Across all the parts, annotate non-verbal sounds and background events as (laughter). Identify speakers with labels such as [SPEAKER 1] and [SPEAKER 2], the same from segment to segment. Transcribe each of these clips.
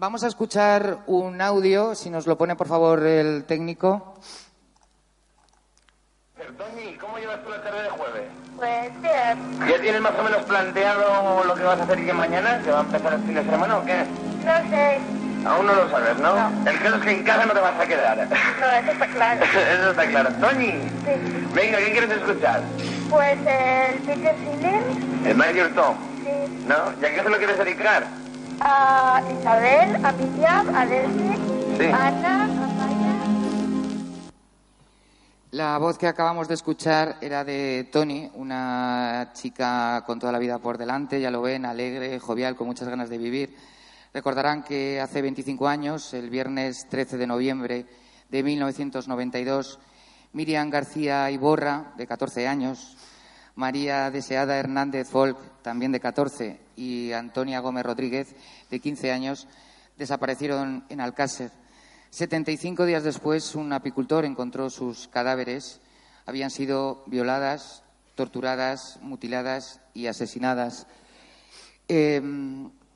[SPEAKER 1] Vamos a escuchar un audio, si nos lo pone por favor el técnico.
[SPEAKER 2] Tony, ¿cómo llevas tú la tarde de jueves?
[SPEAKER 3] Pues bien,
[SPEAKER 2] ¿Ya tienes más o menos planteado lo que vas a hacer que mañana? ¿Que va a empezar el fin de semana o qué?
[SPEAKER 3] no sé.
[SPEAKER 2] Aún no lo sabes, ¿no?
[SPEAKER 3] No.
[SPEAKER 2] El caso es que en casa no te vas a quedar.
[SPEAKER 3] No, eso está claro. (laughs)
[SPEAKER 2] Eso está claro. Tony,
[SPEAKER 3] Sí.
[SPEAKER 2] venga, ¿qué quieres escuchar?
[SPEAKER 3] Pues el Peter Silen,
[SPEAKER 2] El Major Tom,
[SPEAKER 3] sí.
[SPEAKER 2] ¿no? ¿Y a qué se lo quieres dedicar?
[SPEAKER 3] A Isabel, a Miriam, a Leslie,
[SPEAKER 2] Sí.
[SPEAKER 3] a Ana, a Maya.
[SPEAKER 1] La voz que acabamos de escuchar era de Tony, una chica con toda la vida por delante, ya lo ven, alegre, jovial, con muchas ganas de vivir. Recordarán que hace 25 años, el viernes 13 de noviembre de 1992, Miriam García Iborra, de 14 años, María Deseada Hernández Folk, también de 14, y Antonia Gómez Rodríguez, de 15 años, desaparecieron en Alcácer. 75 días después, un apicultor encontró sus cadáveres. Habían sido violadas, torturadas, mutiladas y asesinadas. Eh,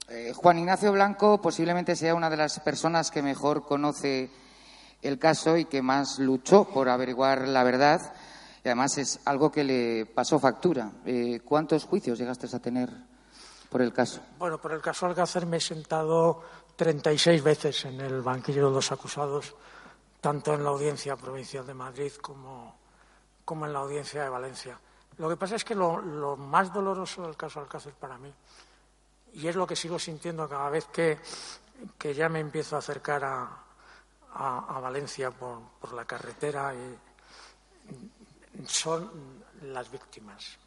[SPEAKER 1] eh, Juan Ignacio Blanco posiblemente sea una de las personas que mejor conoce el caso y que más luchó por averiguar la verdad. Y además es algo que le pasó factura. Eh, ¿Cuántos juicios llegaste a tener por el caso?
[SPEAKER 4] Bueno, por el caso Alcácer me he sentado 36 veces en el banquillo de los acusados, tanto en la audiencia provincial de Madrid como, como en la audiencia de Valencia. Lo que pasa es que lo, lo más doloroso del caso Alcácer para mí, y es lo que sigo sintiendo cada vez que, que ya me empiezo a acercar a, a- a Valencia por, por la carretera, y son las víctimas.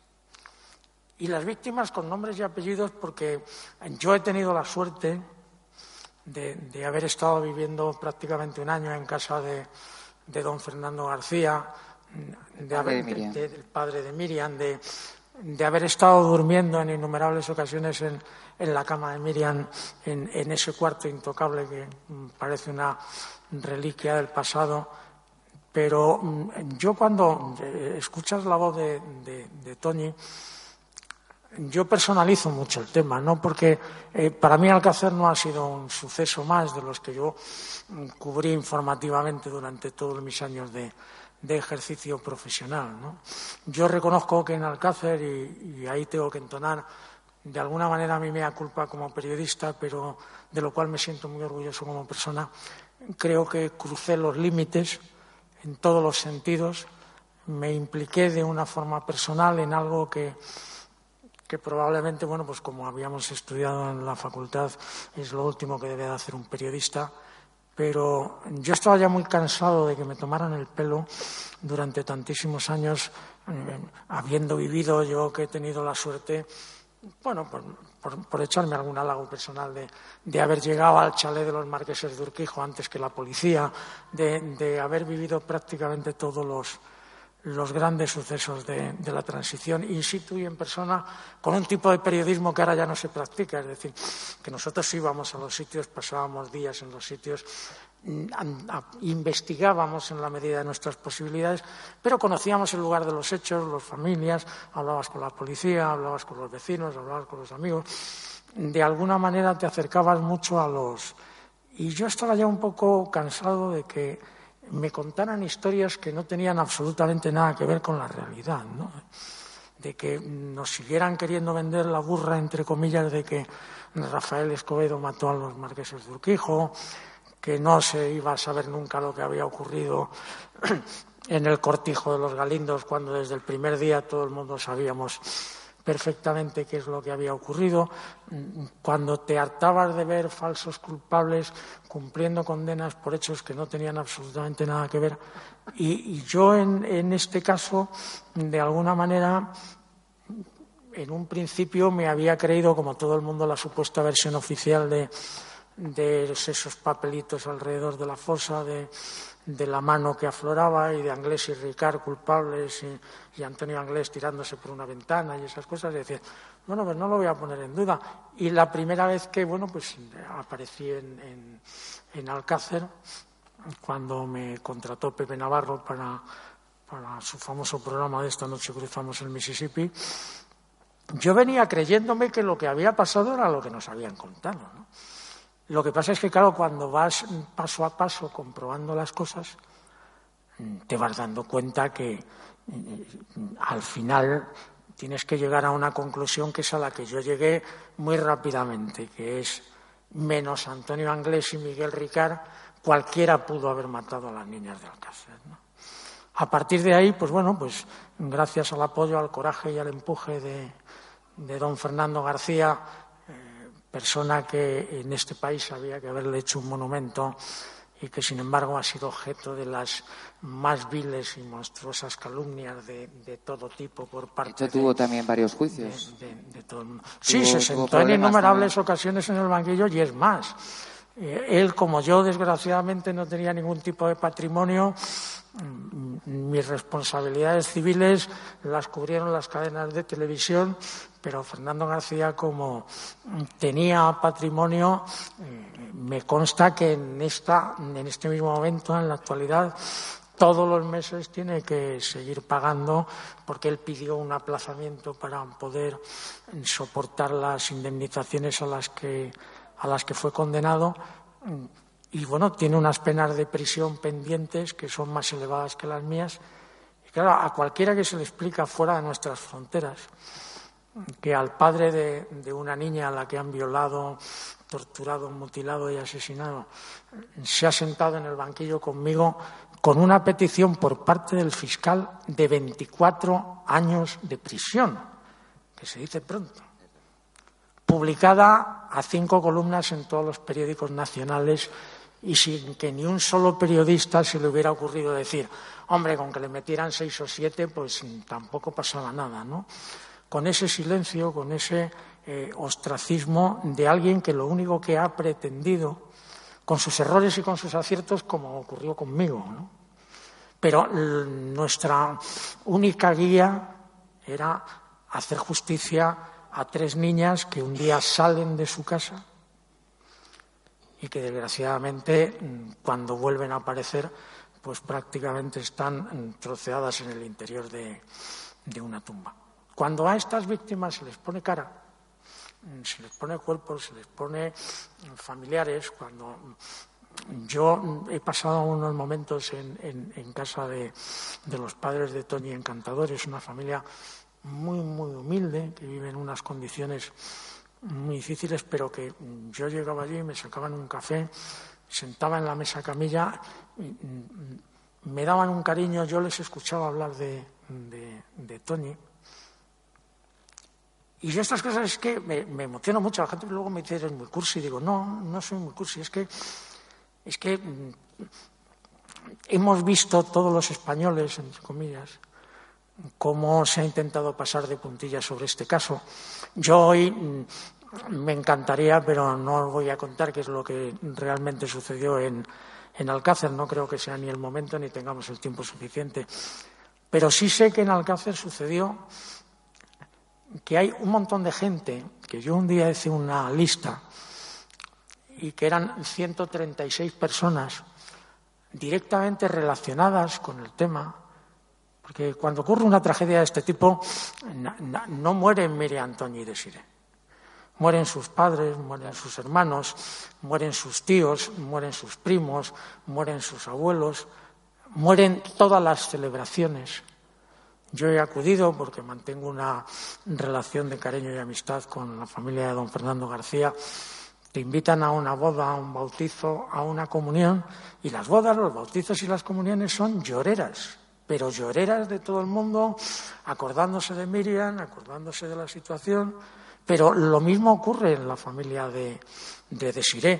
[SPEAKER 4] Y las víctimas con nombres y apellidos porque yo he tenido la suerte de, de haber estado viviendo prácticamente un año en casa de, de don Fernando García, de haber,
[SPEAKER 1] de-
[SPEAKER 4] del padre de Miriam, de, de haber estado durmiendo en innumerables ocasiones en, en la cama de Miriam, en, en ese cuarto intocable que mm, parece una reliquia del pasado. Pero mm, yo cuando eh, escuchas la voz de, de, de Tony, yo personalizo mucho el tema, ¿no? Porque eh, para mí Alcácer no ha sido un suceso más de los que yo mm, cubrí informativamente durante todos mis años de, de ejercicio profesional. Yo reconozco que en Alcácer, y, ahí tengo que entonar de alguna manera mi mea culpa como periodista, pero de lo cual me siento muy orgulloso como persona, creo que crucé los límites en todos los sentidos, me impliqué de una forma personal en algo que que probablemente, bueno, pues como habíamos estudiado en la facultad, es lo último que debe de hacer un periodista, pero yo estaba ya muy cansado de que me tomaran el pelo durante tantísimos años, eh, habiendo vivido yo que he tenido la suerte, bueno, por, por- echarme algún halago personal de, de haber llegado al chalet de los marqueses de Urquijo antes que la policía, de, de haber vivido prácticamente todos los, los grandes sucesos de, la transición in situ y en persona con un tipo de periodismo que ahora ya no se practica. Es decir, que nosotros íbamos a los sitios, pasábamos días en los sitios, mm, investigábamos en la medida de nuestras posibilidades, pero conocíamos el lugar de los hechos, las familias, hablabas con la policía, hablabas con los vecinos, hablabas con los amigos. De alguna manera te acercabas mucho a los. Y yo estaba ya un poco cansado de que me contaran historias que no tenían absolutamente nada que ver con la realidad, ¿no? de que nos siguieran queriendo vender la burra, entre comillas, de que Rafael Escobedo mató a los marqueses de Urquijo, que no se iba a saber nunca lo que había ocurrido (clears throat) en el cortijo de los Galindos, cuando desde el primer día todo el mundo sabíamos perfectamente qué es lo que había ocurrido. Cuando te hartabas de ver falsos culpables cumpliendo condenas por hechos que no tenían absolutamente nada que ver. Y, yo, en, este caso, de alguna manera, en un principio me había creído, como todo el mundo, la supuesta versión oficial de, de esos papelitos alrededor de la fosa, de, de la mano que afloraba y de Anglés y Ricard culpables y, Antonio Anglés tirándose por una ventana y esas cosas. Y decía, bueno, pues no lo voy a poner en duda. Y la primera vez que, bueno, pues aparecí en, en, Alcácer, cuando me contrató Pepe Navarro para, para su famoso programa de Esta noche cruzamos el Mississippi, yo venía creyéndome que lo que había pasado era lo que nos habían contado. ¿no? Lo que pasa es que, claro, cuando vas paso a paso comprobando las cosas, te vas dando cuenta que mm, al final tienes que llegar a una conclusión que es a la que yo llegué muy rápidamente, que es menos Antonio Anglés y Miguel Ricard, cualquiera pudo haber matado a las niñas de Alcácer. A partir de ahí, pues bueno, pues gracias al apoyo, al coraje y al empuje de, de don Fernando García, persona que en este país había que haberle hecho un monumento y que, sin embargo, ha sido objeto de las más viles y monstruosas calumnias de, todo tipo por parte
[SPEAKER 1] de tuvo también varios juicios.
[SPEAKER 4] De, todo el mundo. Sí, se sentó en innumerables ocasiones en el banquillo y es más. Eh, él, como yo, desgraciadamente, no tenía ningún tipo de patrimonio. Mm, mis responsabilidades civiles las cubrieron las cadenas de televisión pero Fernando García, como tenía patrimonio, me consta que en, esta, en este mismo momento, en la actualidad, todos los meses tiene que seguir pagando porque él pidió un aplazamiento para poder soportar las indemnizaciones a las que, a las que fue condenado. Y bueno, tiene unas penas de prisión pendientes que son más elevadas que las mías. Y claro, a cualquiera que se le explica fuera de nuestras fronteras que al padre de, una niña a la que han violado, torturado, mutilado y asesinado se ha sentado en el banquillo conmigo con una petición por parte del fiscal de 24 años de prisión, que se dice pronto, publicada a cinco columnas en todos los periódicos nacionales y sin que ni un solo periodista se le hubiera ocurrido decir, hombre, con que le metieran seis o siete, pues tampoco pasaba nada, ¿no? Con ese silencio, con ese eh, ostracismo de alguien que lo único que ha pretendido, con sus errores y con sus aciertos, como ocurrió conmigo. Pero nuestra única guía era hacer justicia a tres niñas que un día salen de su casa y que desgraciadamente cuando vuelven a aparecer pues prácticamente están troceadas en el interior de una tumba. Cuando a estas víctimas se les pone cara, se les pone cuerpo, se les pone familiares, cuando yo he pasado unos momentos en, casa de, los padres de Tony Encantadores, una familia muy, muy humilde, que vive en unas condiciones muy difíciles, pero que yo llegaba allí, me sacaban un café, sentaba en la mesa camilla, me daban un cariño, yo les escuchaba hablar de, de Tony y yo estas cosas es que me, me emociono mucho. La gente luego me dice, eres muy cursi. Y digo, no, no soy muy cursi. Es que, es que mm, hemos visto todos los españoles, entre comillas, cómo se ha intentado pasar de puntillas sobre este caso. Yo hoy mm, me encantaría, pero no os voy a contar qué es lo que realmente sucedió en, en Alcácer. No creo que sea ni el momento ni tengamos el tiempo suficiente. Pero sí sé que en Alcácer sucedió que hay un montón de gente, que yo un día hice una lista, y que eran 136 personas directamente relacionadas con el tema, porque cuando ocurre una tragedia de este tipo, no, mueren Miriam, Antonio y Desire. Mueren sus padres, mueren sus hermanos, mueren sus tíos, mueren sus primos, mueren sus abuelos, mueren todas las celebraciones. Yo he acudido porque mantengo una relación de cariño y amistad con la familia de don Fernando García. Te invitan a una boda, a un bautizo, a una comunión y las bodas, los bautizos y las comuniones son lloreras. pero lloreras de todo el mundo, acordándose de Miriam, acordándose de la situación, pero lo mismo ocurre en la familia de, de Desiré.